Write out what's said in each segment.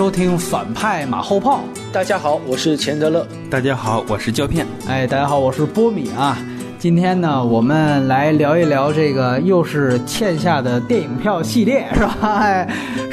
收听反派马后炮。大家好，我是钱德勒。大家好，我是胶片。哎，大家好，我是波米啊。今天呢，我们来聊一聊这个又是欠下的电影票系列，是吧？哎，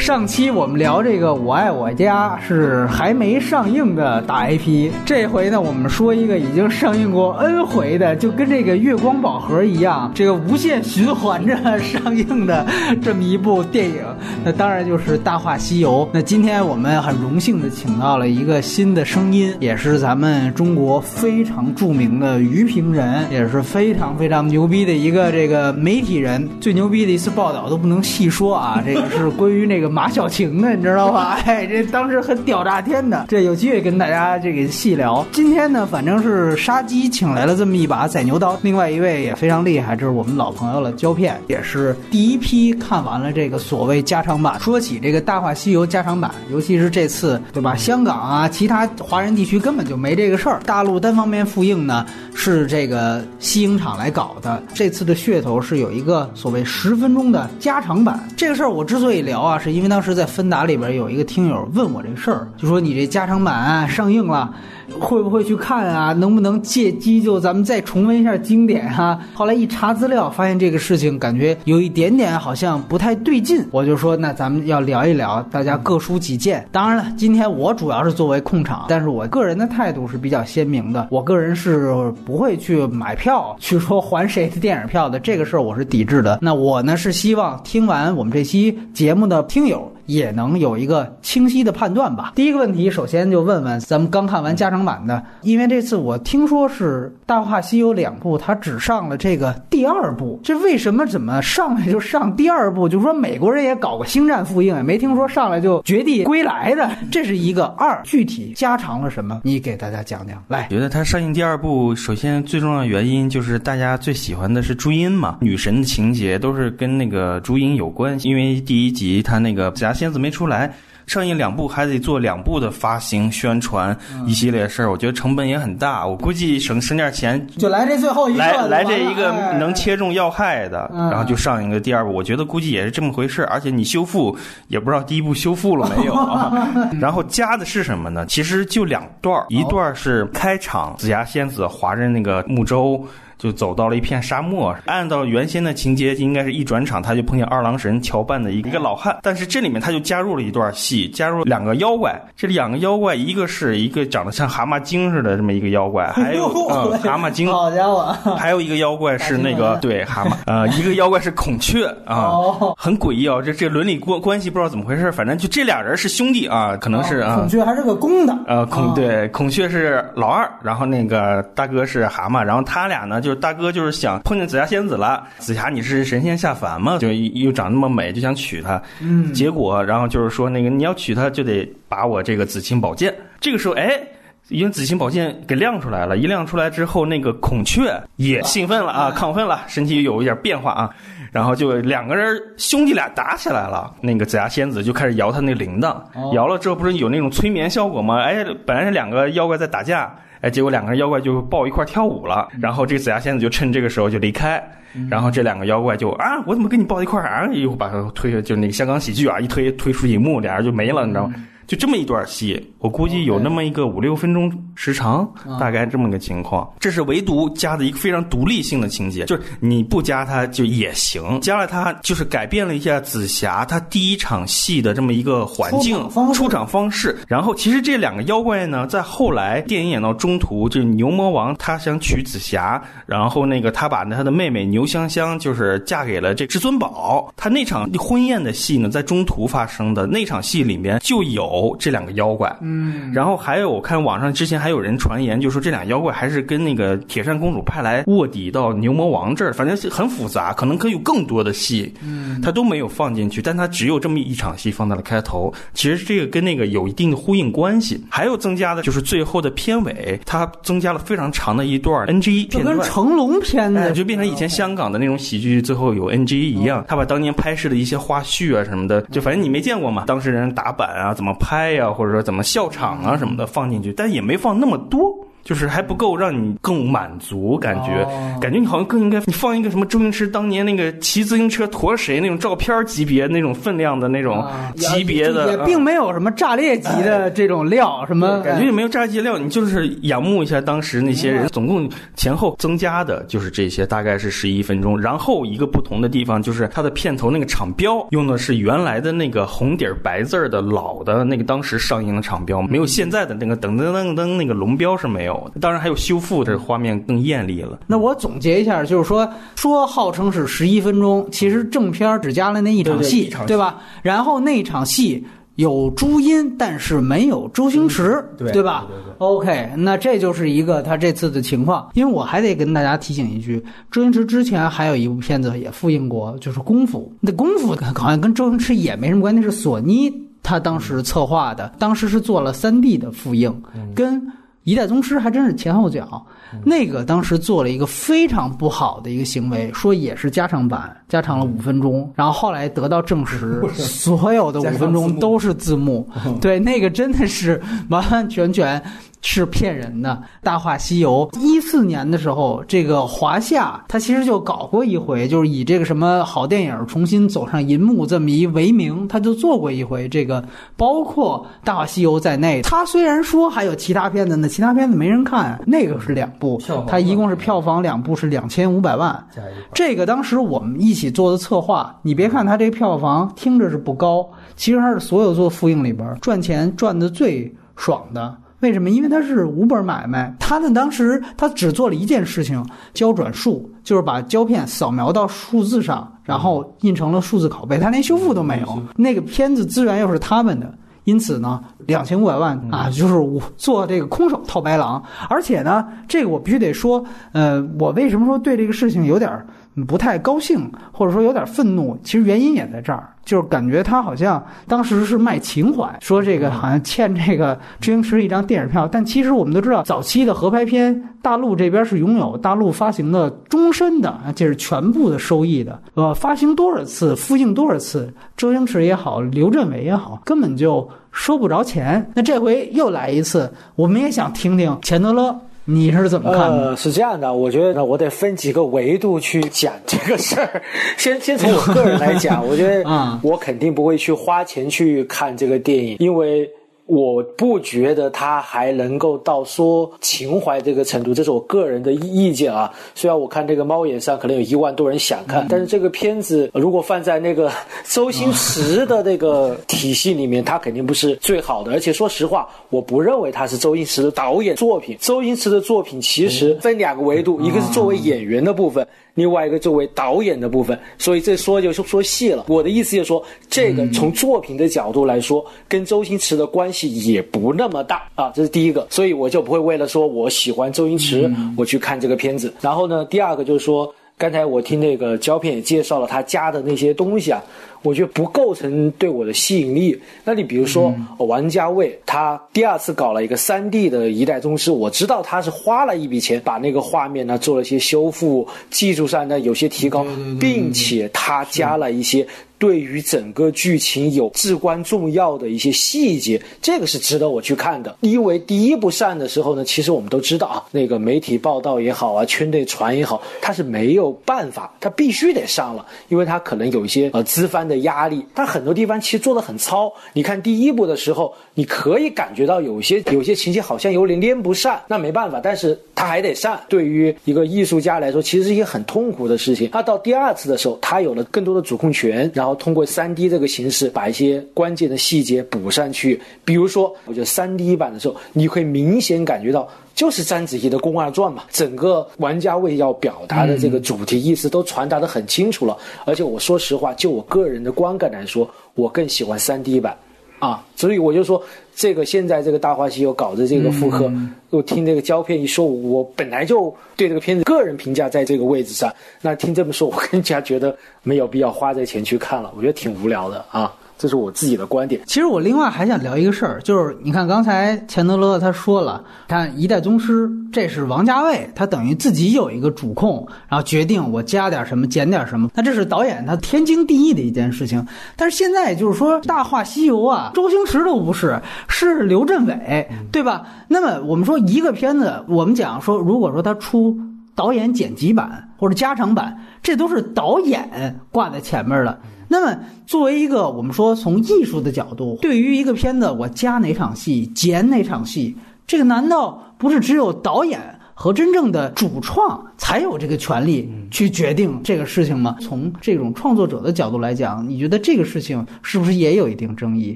上期我们聊这个《我爱我家》是还没上映的大 IP，这回呢，我们说一个已经上映过 N 回的，就跟这个《月光宝盒》一样，这个无限循环着上映的这么一部电影，那当然就是《大话西游》。那今天我们很荣幸的请到了一个新的声音，也是咱们中国非常著名的娱评人，也。是非常非常牛逼的一个这个媒体人，最牛逼的一次报道都不能细说啊！这个是关于那个马小晴的，你知道吧？哎，这当时很屌炸天的，这有机会跟大家这个细聊。今天呢，反正是杀鸡请来了这么一把宰牛刀，另外一位也非常厉害，这是我们老朋友了，胶片也是第一批看完了这个所谓加长版。说起这个《大话西游》加长版，尤其是这次，对吧？香港啊，其他华人地区根本就没这个事儿，大陆单方面复映呢，是这个。西影厂来搞的，这次的噱头是有一个所谓十分钟的加长版。这个事儿我之所以聊啊，是因为当时在芬达里边有一个听友问我这事儿，就说你这加长版上映了。会不会去看啊？能不能借机就咱们再重温一下经典啊？后来一查资料，发现这个事情感觉有一点点好像不太对劲。我就说，那咱们要聊一聊，大家各抒己见。当然了，今天我主要是作为控场，但是我个人的态度是比较鲜明的。我个人是不会去买票去说还谁的电影票的，这个事儿我是抵制的。那我呢是希望听完我们这期节目的听友。也能有一个清晰的判断吧。第一个问题，首先就问问咱们刚看完加长版的，因为这次我听说是《大话西游》两部，它只上了这个第二部，这为什么怎么上来就上第二部？就说美国人也搞过星战复映，也没听说上来就绝地归来的，这是一个二。具体加长了什么？你给大家讲讲。来，觉得它上映第二部，首先最重要的原因就是大家最喜欢的是朱茵嘛，女神的情节都是跟那个朱茵有关，因为第一集她那个假。仙子没出来，上映两部还得做两部的发行宣传一系列事儿，我觉得成本也很大。我估计省省点钱，就来这最后一个，来来这一个能切中要害的，然后就上一个第二部。我觉得估计也是这么回事而且你修复也不知道第一部修复了没有啊。然后加的是什么呢？其实就两段一段是开场，紫霞仙子划着那个木舟。就走到了一片沙漠，按照原先的情节，应该是一转场他就碰见二郎神乔扮的一个老汉，但是这里面他就加入了一段戏，加入两个妖怪。这两个妖怪，一个是一个长得像蛤蟆精似的这么一个妖怪，还有蛤蟆精，好家伙，还有一个妖怪是那个 对蛤蟆，呃，一个妖怪是孔雀啊，很诡异啊，这这伦理关关系不知道怎么回事，反正就这俩人是兄弟啊，可能是啊，孔雀还是个公的，呃，孔对孔雀是老二，然后那个大哥是蛤蟆，然后他俩呢就。就是大哥，就是想碰见紫霞仙子了。紫霞，你是神仙下凡嘛？就又长那么美，就想娶她。嗯，结果然后就是说，那个你要娶她，就得把我这个紫青宝剑。这个时候，哎，因为紫青宝剑给亮出来了，一亮出来之后，那个孔雀也兴奋了啊，亢奋了，身体有一点变化啊。然后就两个人兄弟俩打起来了。那个紫霞仙子就开始摇他那铃铛，摇了之后不是有那种催眠效果吗？哎，本来是两个妖怪在打架。哎，结果两个人妖怪就抱一块跳舞了，然后这个紫霞仙子就趁这个时候就离开，然后这两个妖怪就啊，我怎么跟你抱一块啊？一会儿把他推，就那个香港喜剧啊，一推推出荧幕，俩人就没了，你知道吗？就这么一段戏，我估计有那么一个五六分钟时长，大概这么个情况。这是唯独加的一个非常独立性的情节，就是你不加它就也行，加了它就是改变了一下紫霞她第一场戏的这么一个环境出场方式。然后其实这两个妖怪呢，在后来电影演到中途，就是牛魔王他想娶紫霞，然后那个他把他的妹妹牛香香就是嫁给了这至尊宝。他那场婚宴的戏呢，在中途发生的那场戏里面就有。哦，这两个妖怪，嗯，然后还有我看网上之前还有人传言，就说这俩妖怪还是跟那个铁扇公主派来卧底到牛魔王这儿，反正是很复杂，可能可以有更多的戏，嗯，他都没有放进去，但他只有这么一场戏放在了开头。其实这个跟那个有一定的呼应关系。还有增加的就是最后的片尾，他增加了非常长的一段 NG 片段，跟成龙片的就变成以前香港的那种喜剧最后有 NG 一样，他把当年拍摄的一些花絮啊什么的，就反正你没见过嘛，当事人打板啊怎么。拍拍呀，或者说怎么笑场啊什么的放进去，但也没放那么多。就是还不够让你更满足，感觉、哦。感觉你好像更应该你放一个什么周星驰当年那个骑自行车驮谁那种照片级别那种分量的那种啊级别的，也啊。并没有什么炸裂级的这种料，什么感觉也没有炸鸡料，你就是仰慕一下当时那些人，总共前后增加的就是这些，大概是十一分钟。然后一个不同的地方就是它的片头那个厂标用的是原来的那个红底儿白字儿的老的那个当时上映的厂标，没有现在的那个噔噔噔噔那个龙标是没有的。当然还有修复的画面更艳丽了。那我总结一下，就是说，说号称是十一分钟，其实正片只加了那一场戏，对对场戏对吧？然后那场戏有朱茵，但是没有周星驰，嗯对吧对对对 o k 那这就是一个他这次的情况。因为我还得跟大家提醒一句，周星驰之前还有一部片子也复映过，就是《功夫》。那《功夫》好像跟周星驰也没什么关系，是索尼他当时策划的，当时是做了三 D 的复映，跟。一代宗师还真是前后脚，那个当时做了一个非常不好的一个行为，说也是加长版，加长了五分钟，然后后来得到证实，所有的五分钟都是字幕，对，那个真的是完完全全。是骗人的，《大话西游》一四年的时候，这个华夏他其实就搞过一回，就是以这个什么好电影重新走上银幕这么一为名，他就做过一回这个，包括《大话西游》在内。他虽然说还有其他片子，那其他片子没人看，那个是两部他一共是票房两部是两千五百万。这个当时我们一起做的策划，你别看他这个票房听着是不高，其实他是所有做复映里边赚钱赚的最爽的。为什么？因为它是无本买卖。他呢，当时他只做了一件事情，胶转数，就是把胶片扫描到数字上，然后印成了数字拷贝，他连修复都没有。那个片子资源又是他们的。因此呢，两千五百万啊，就是我做这个空手套白狼，而且呢，这个我必须得说，呃，我为什么说对这个事情有点儿不太高兴，或者说有点愤怒？其实原因也在这儿，就是感觉他好像当时是卖情怀，说这个好像欠这个周星驰一张电影票，但其实我们都知道，早期的合拍片，大陆这边是拥有大陆发行的终身的，这是全部的收益的。呃，发行多少次，复映多少次，周星驰也好，刘镇伟也好，根本就收不着钱。那这回又来一次，我们也想听听钱德勒。你是怎么看的？呃，是这样的，我觉得，我得分几个维度去讲这个事儿。先 先从我个人来讲，我觉得啊我肯定不会去花钱去看这个电影，因为。我不觉得他还能够到说情怀这个程度，这是我个人的意意见啊。虽然我看这个猫眼上可能有一万多人想看，但是这个片子如果放在那个周星驰的那个体系里面，它肯定不是最好的。而且说实话，我不认为它是周星驰的导演作品。周星驰的作品其实分两个维度，一个是作为演员的部分。另外一个作为导演的部分，所以这说就说细了。我的意思就是说，这个从作品的角度来说，跟周星驰的关系也不那么大啊，这是第一个。所以我就不会为了说我喜欢周星驰，我去看这个片子。然后呢，第二个就是说，刚才我听那个胶片也介绍了他加的那些东西啊。我觉得不构成对我的吸引力。那你比如说，王家卫他第二次搞了一个三 D 的一代宗师，我知道他是花了一笔钱把那个画面呢做了一些修复，技术上呢有些提高，并且他加了一些。对于整个剧情有至关重要的一些细节，这个是值得我去看的。因为第一部上的时候呢，其实我们都知道啊，那个媒体报道也好啊，圈内传也好，他是没有办法，他必须得上了，因为他可能有一些呃资方的压力，它很多地方其实做的很糙。你看第一部的时候，你可以感觉到有些有些情节好像有点连不上，那没办法，但是它还得上。对于一个艺术家来说，其实是一件很痛苦的事情。他到第二次的时候，他有了更多的主控权，然后。然后通过三 D 这个形式，把一些关键的细节补上去。比如说，我觉得三 D 版的时候，你会明显感觉到，就是章子怡的《宫二传》嘛，整个王家卫要表达的这个主题意思都传达的很清楚了。而且我说实话，就我个人的观感来说，我更喜欢三 D 版。啊，所以我就说，这个现在这个《大话西游》搞的这个复刻，我听这个胶片一说，我本来就对这个片子个人评价在这个位置上，那听这么说，我更加觉得没有必要花这钱去看了，我觉得挺无聊的啊。这是我自己的观点。其实我另外还想聊一个事儿，就是你看刚才钱德勒他说了，看《一代宗师》，这是王家卫，他等于自己有一个主控，然后决定我加点什么减点什么，那这是导演他天经地义的一件事情。但是现在就是说《大话西游》啊，周星驰都不是，是刘镇伟，对吧？那么我们说一个片子，我们讲说，如果说他出导演剪辑版或者加长版，这都是导演挂在前面的。那么，作为一个我们说从艺术的角度，对于一个片子，我加哪场戏，减哪场戏，这个难道不是只有导演和真正的主创才有这个权利去决定这个事情吗？从这种创作者的角度来讲，你觉得这个事情是不是也有一定争议？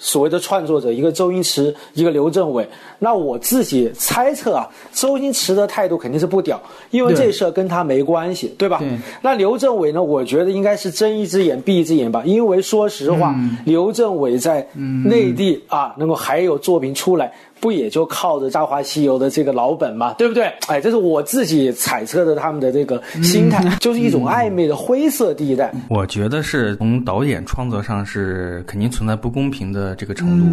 所谓的创作者，一个周星驰，一个刘镇伟，那我自己猜测啊，周星驰的态度肯定是不屌，因为这事儿跟他没关系，对吧？对那刘镇伟呢？我觉得应该是睁一只眼闭一只眼吧，因为说实话，嗯刘镇伟在内地啊，能够还有作品出来。不也就靠着《大话西游》的这个老本嘛，对不对？哎，这是我自己揣测的他们的这个心态，就是一种暧昧的灰色地带。我觉得是从导演创作上是肯定存在不公平的这个程度，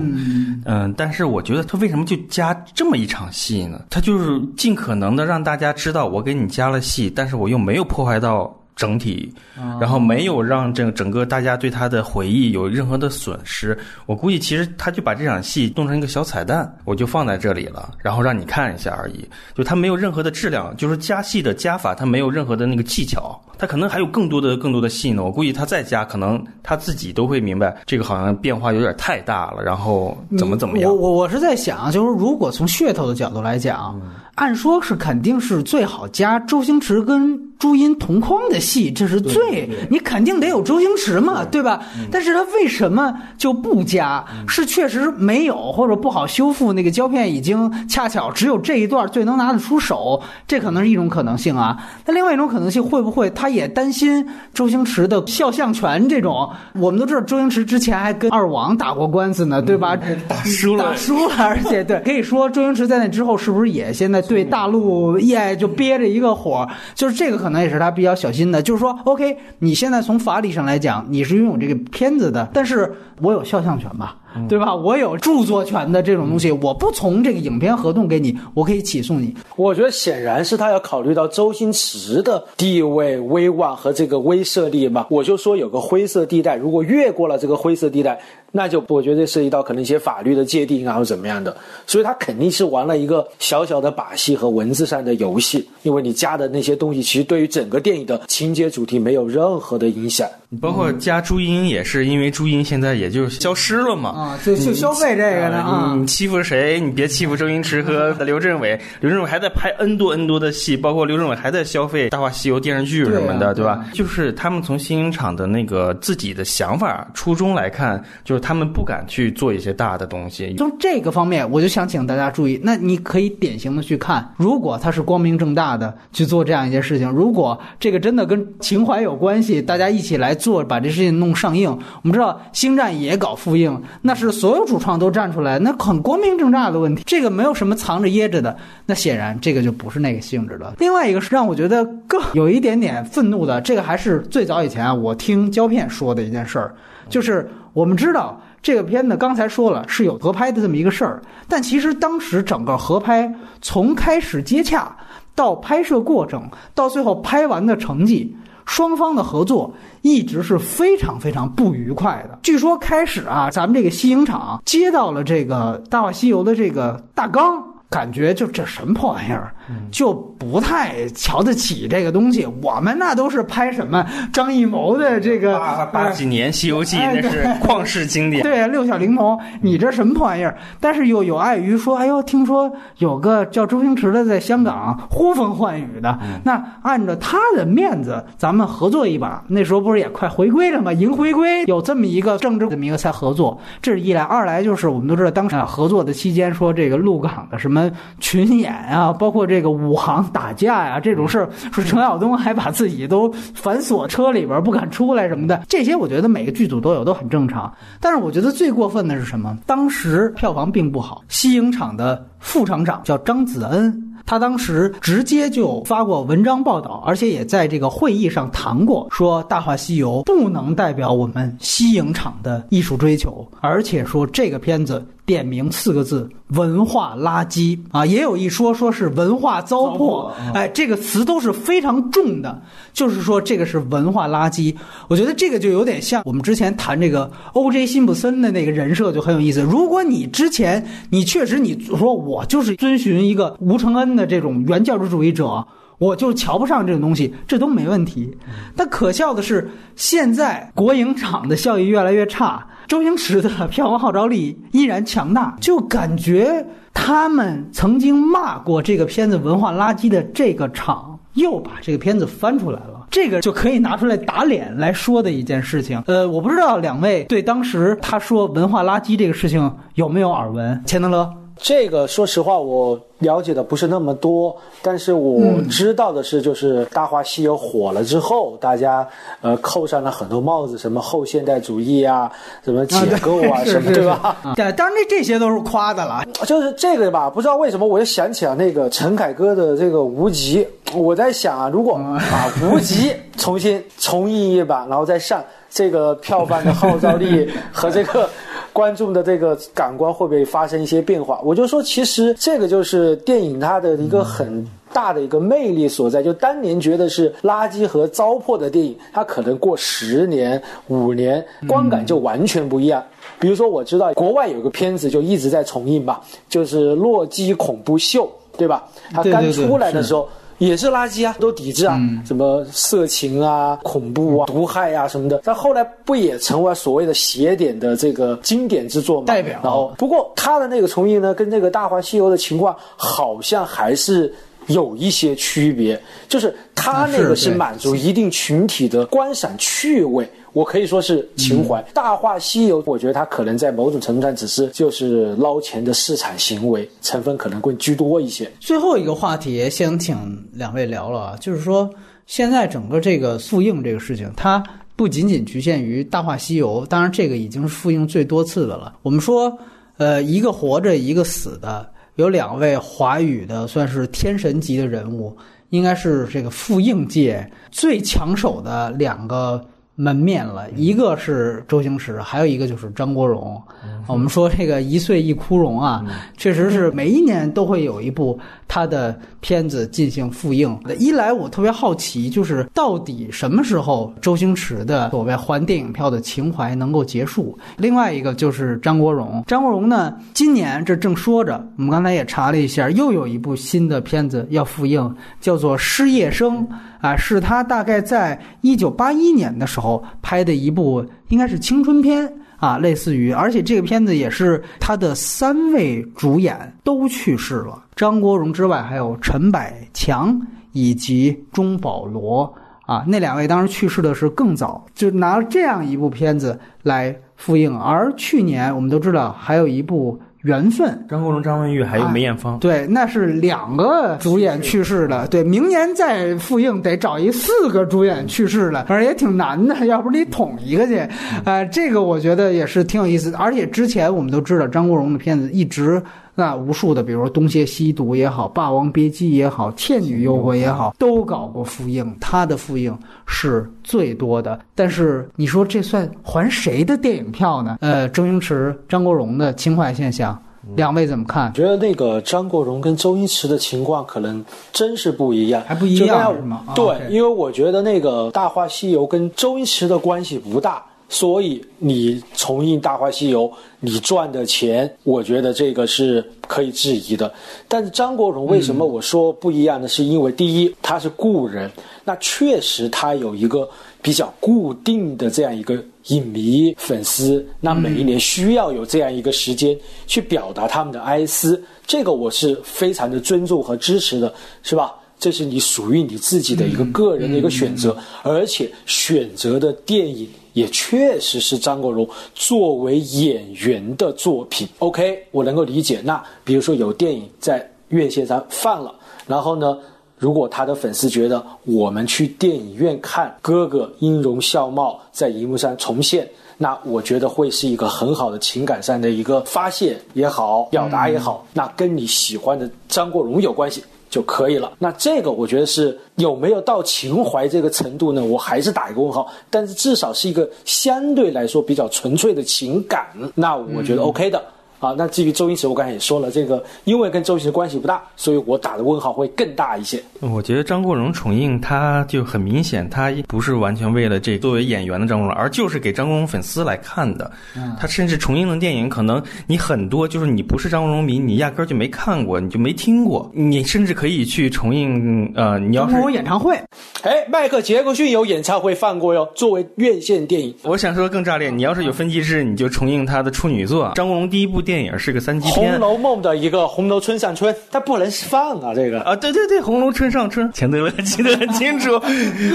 嗯、但是我觉得他为什么就加这么一场戏呢？他就是尽可能的让大家知道我给你加了戏，但是我又没有破坏到。整体，然后没有让这整个大家对他的回忆有任何的损失。我估计其实他就把这场戏弄成一个小彩蛋，我就放在这里了，然后让你看一下而已。就他没有任何的质量，就是加戏的加法，他没有任何的那个技巧，他可能还有更多的更多的戏呢。我估计他再加，可能他自己都会明白这个好像变化有点太大了，然后怎么怎么样我。我我是在想，就是如果从噱头的角度来讲，按说是肯定是最好加周星驰跟朱茵同框的戏，这是最你肯定得有周星驰嘛，对吧？但是他为什么就不加？是确实没有，或者不好修复那个胶片，已经恰巧只有这一段最能拿得出手，这可能是一种可能性啊。那另外一种可能性，会不会他也担心周星驰的肖像权这种？我们都知道周星驰之前还跟二王打过官司呢，对吧？打输了打输了，而且对，可以说周星驰在那之后是不是也现在对大陆业就憋着一个火？就是这个可能也是他比较小心的，就是说，OK，你现在从法理上来讲，你是拥有这个片子的，但是我有肖像权吧？对吧？我有著作权的这种东西，我不从这个影片合同给你，我可以起诉你。我觉得显然是他要考虑到周星驰的地位、威望和这个威慑力嘛。我就说有个灰色地带，如果越过了这个灰色地带，那就我觉得涉及到可能一些法律的界定啊，或怎么样的。所以他肯定是玩了一个小小的把戏和文字上的游戏，因为你加的那些东西，其实对于整个电影的情节主题没有任何的影响。包括加朱茵也是因为朱茵现在也就消失了嘛。啊，就就消费这个呢啊你你欺负谁？你别欺负周星驰和 刘镇伟。刘镇伟还在拍 N 多 N 多的戏，包括刘镇伟还在消费《大话西游》电视剧什么的，对啊吧？就是他们从新影厂的那个自己的想法初衷来看，就是他们不敢去做一些大的东西。从这个方面，我就想请大家注意，那你可以典型的去看，如果他是光明正大的去做这样一件事情，如果这个真的跟情怀有关系，大家一起来做，把这事情弄上映。我们知道《星战》也搞复映，那是所有主创都站出来，那很光明正大的问题，这个没有什么藏着掖着的。那显然这个就不是那个性质了。另外一个是让我觉得更有一点点愤怒的，这个还是最早以前啊，我听胶片说的一件事儿，就是我们知道。这个片子刚才说了是有合拍的这么一个事儿，但其实当时整个合拍从开始接洽到拍摄过程，到最后拍完的成绩，双方的合作一直是非常非常不愉快的。据说开始啊，咱们这个西影厂接到了这个《大话西游》的这个大纲。感觉就这什么破玩意儿，就不太瞧得起这个东西。我们那都是拍什么张艺谋的这个八八几年《西游记》哎那是旷世经典。对，六小龄童，你这什么破玩意儿？但是又有碍于说，哎呦，听说有个叫周星驰的在香港呼风唤雨的，那按照他的面子，咱们合作一把。那时候不是也快回归了吗？迎回归有这么一个政治这么一个才合作，这是一来；二来就是我们都知道，当时啊合作的期间说这个陆港的什么群演啊，包括这个武行打架呀、这种事儿，说程晓东还把自己都反锁车里边不敢出来什么的，这些我觉得每个剧组都有，都很正常。但是我觉得最过分的是什么？当时票房并不好，西影厂的副厂长叫张子恩。他当时直接就发过文章报道，而且也在这个会议上谈过，说《大话西游》不能代表我们西影厂的艺术追求，而且说这个片子。点名四个字：文化垃圾啊！也有一说，说是文化糟粕。哎，这个词都是非常重的，就是说这个是文化垃圾。我觉得这个就有点像我们之前谈这个 O.J. 辛普森的那个人设，就很有意思。如果你之前你确实你说我就是遵循一个吴承恩的这种原教旨主义者。我就瞧不上这种东西，这都没问题。但可笑的是，现在国营厂的效益越来越差，周星驰的票房号召力依然强大，就感觉他们曾经骂过这个片子文化垃圾的这个厂，又把这个片子翻出来了。这个就可以拿出来打脸来说的一件事情。呃，我不知道两位对当时他说文化垃圾这个事情有没有耳闻？钱德勒。这个说实话，我了解的不是那么多，但是我知道的是，就是《大话西游》火了之后，大家呃扣上了很多帽子，什么后现代主义啊，什么解构啊，什么对吧？对，当然这这些都是夸的了。就是这个吧，不知道为什么我就想起了那个陈凯歌的这个《无极》，我在想啊，如果把 《无极》重新重映一版，然后再上这个票房的号召力和这个。观众的这个感官会不会发生一些变化？我就说，其实这个就是电影它的一个很大的一个魅力所在。就当年觉得是垃圾和糟粕的电影，它可能过十年、五年，观感就完全不一样。比如说，我知道国外有个片子就一直在重映吧，就是《洛基恐怖秀》，对吧？它刚出来的时候。也是垃圾啊，都抵制啊，什么色情啊、恐怖啊、毒害啊什么的。但后来不也成为所谓的邪典的这个经典之作吗？代表。然后，不过他的那个重映呢，跟那个《大话西游》的情况好像还是有一些区别，就是他那个是满足一定群体的观赏趣味。我可以说是情怀，《大话西游》，我觉得它可能在某种程度上只是就是捞钱的市场行为成分可能更居多一些。最后一个话题，先请两位聊了，就是说现在整个这个复映这个事情，它不仅仅局限于《大话西游》，当然这个已经是复映最多次的了。我们说，呃，一个活着，一个死的，有两位华语的算是天神级的人物，应该是这个复映界最抢手的两个。门面了，一个是周星驰，还有一个就是张国荣。我们说这个一岁一枯荣啊，确实是每一年都会有一部他的片子进行复映。一来我特别好奇，就是到底什么时候周星驰的所谓还电影票的情怀能够结束？另外一个就是张国荣，张国荣呢，今年这正说着，我们刚才也查了一下，又有一部新的片子要复映，叫做《失业生》。啊，是他大概在一九八一年的时候拍的一部，应该是青春片啊，类似于，而且这个片子也是他的三位主演都去世了，张国荣之外还有陈百强以及钟保罗啊，那两位当时去世的是更早，就拿了这样一部片子来复映，而去年我们都知道还有一部。缘分，张国荣、张文玉还有梅艳芳，对，那是两个主演去世的。对，明年再复映得找一四个主演去世的，反正也挺难的。要不你捅一个去，呃，这个我觉得也是挺有意思的。而且之前我们都知道，张国荣的片子一直那无数的，比如说《东邪西毒》也好，《霸王别姬》也好，《倩女幽魂》也好，都搞过复映，他的复映是最多的。但是你说这算还谁的电影票呢？呃，周星驰、张国荣的情怀现象。两位怎么看？觉得那个张国荣跟周星驰的情况可能真是不一样，还不一样是吗？对，因为我觉得那个《大话西游》跟周星驰的关系不大，所以你重映《大话西游》，你赚的钱，我觉得这个是可以质疑的。但是张国荣为什么我说不一样呢？是因为第一，他是故人，那确实他有一个比较固定的这样一个。影迷粉丝，那每一年需要有这样一个时间去表达他们的哀思，这个我是非常的尊重和支持的，是吧？这是你属于你自己的一个个人的一个选择，而且选择的电影也确实是张国荣作为演员的作品。OK，我能够理解。那比如说有电影在院线上放了，然后呢？如果他的粉丝觉得我们去电影院看哥哥音容笑貌在荧幕上重现，那我觉得会是一个很好的情感上的一个发泄也好，表达也好，那跟你喜欢的张国荣有关系。就可以了。那这个我觉得是有没有到情怀这个程度呢？我还是打一个问号。但是至少是一个相对来说比较纯粹的情感，那我觉得 OK 的。啊，那至于周星驰，我刚才也说了，这个因为跟周星驰关系不大，所以我打的问号会更大一些。我觉得张国荣重映他就很明显，他不是完全为了这作为演员的张国荣，而就是给张国荣粉丝来看的。他甚至重映的电影，可能你很多就是你不是张国荣迷，你压根儿就没看过，你就没听过。你甚至可以去重映，呃，你要是有演唱会，哎，迈克杰克逊有演唱会放过哟，作为院线电影。我想说更炸裂，你要是有分级制，你就重映他的处女作，张国荣第一部电影是个三级片，《红楼梦》的一个《红楼春上春》，它不能放啊，这个。啊，对对对，《红楼春上春》，钱德勒记得很清楚。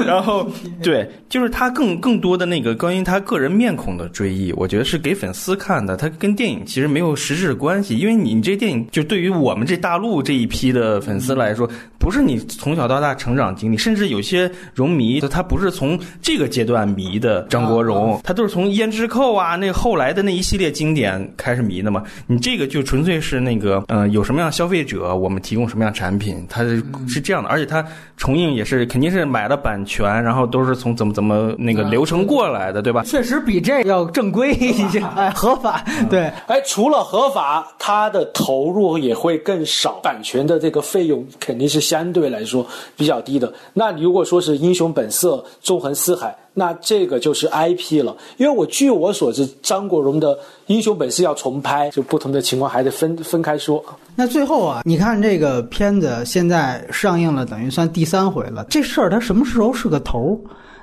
然后，对，就是他更更多的那个关于他个人面孔的追忆，我觉得是给粉丝看的，他跟电影其实没有实质的关系，因为你你这电影就对于我们这大陆这一批的粉丝来说，不是你从小到大成长经历，甚至有些荣迷他不是从这个阶段迷的张国荣，他都是从《胭脂扣》啊那后来的那一系列经典开始迷的嘛，你这个就纯粹是那个呃有什么样消费者，我们提供什么样产品，它是是这样的，而且它重映也是肯定是买了版权，然后都是从怎么怎么那个流程过来的，对吧？确实比这要正规一些，哎，合法。对，哎，除了合法，它的投入也会更少，版权的这个费用肯定是相对来说比较低的。那你如果说是《英雄本色》《纵横四海》，那这个就是 IP 了。因为我据我所知，张国荣的《英雄本色》要重拍，就不同的情况还得分分开说。那最后啊，你看这个片子现在上映了，等于算第三回了。这事儿它什么时候是个头儿？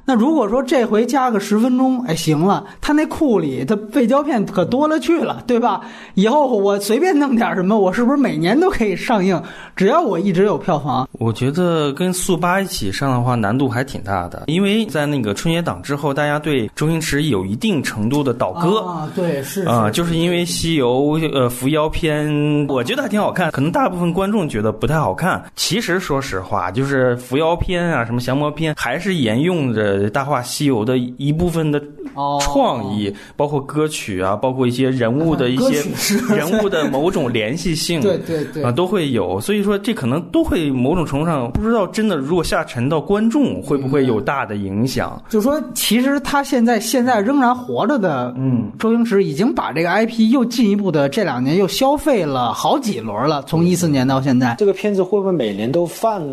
那如果说这回加个十分钟，哎，行了，他那库里他废胶片可多了去了，对吧？以后我随便弄点什么，我是不是每年都可以上映？只要我一直有票房，我觉得跟速八一起上的话难度还挺大的，因为在那个春节档之后，大家对周星驰有一定程度的倒戈啊，对，是啊，就是因为西游呃伏妖篇，我觉得还挺好看，可能大部分观众觉得不太好看。其实说实话，就是伏妖篇啊，什么降魔篇，还是沿用着。《大话西游》的一部分的创意，包括歌曲啊，包括一些人物的一些 人物的某种联系性，对对对啊，都会有。所以说，这可能都会某种程度上，不知道真的如果下沉到观众，会不会有大的影响？就说，其实他现在现在仍然活着的，嗯，周星驰已经把这个 IP 又进一步的这两年又消费了好几轮了，从一四年到现在，这个片子会不会每年都放，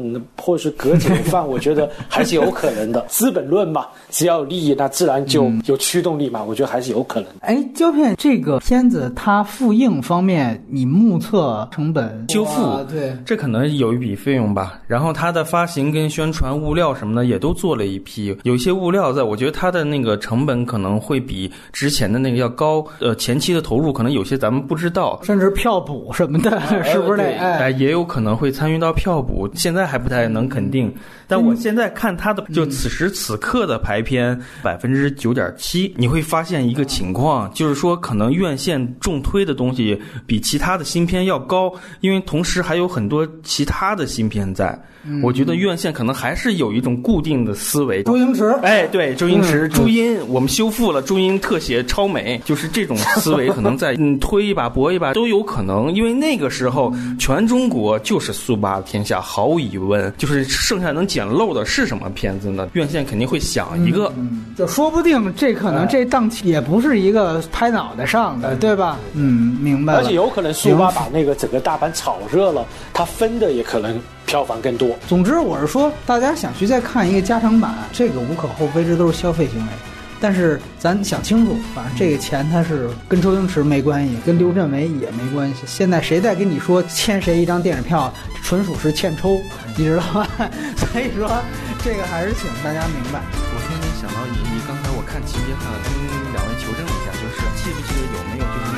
或是隔几年放？我觉得还是有可能的，《资本论》嘛，只要有利益，那自然就有驱动力嘛。我觉得还是有可能。哎，胶片这个片子它复印方面，你目测成本修复，对，这可能有一笔费用吧。然后它的发行跟宣传物料什么的也都做了一批，有些物料在，我觉得它的那个成本可能会比之前的那个要高。呃，前期的投入可能有些咱们不知道，甚至票补什么的，是不是？哎，也有可能会参与到票补，现在还不太能肯定。但我现在看它的，就此时此刻的排片百分之九点七，你会发现一个情况，就是说可能院线重推的东西比其他的新片要高，因为同时还有很多其他的新片在。我觉得院线可能还是有一种固定的思维。周星驰，哎，对，周星驰，朱茵，我们修复了朱茵特写超美，就是这种思维可能在 嗯推一把搏一把都有可能，因为那个时候全中国就是速八天下，毫无疑问，就是剩下能捡漏的是什么片子呢？院线肯定会想一个，就说不定这可能这档期也不是一个拍脑袋上的，对吧？嗯，明白。而且有可能速八把那个整个大盘炒热了，它分的也可能。票房更多。总之，我是说，大家想去再看一个加长版，这个无可厚非，这都是消费行为。但是咱想清楚，反正这个钱他是跟周星驰没关系，跟刘镇伟也没关系。现在谁再跟你说欠谁一张电影票，纯属是欠抽，你知道吗？所以说，这个还是请大家明白。我突然想到，你你刚才我看情节上跟两位求证一下，就是记不记得有没有就是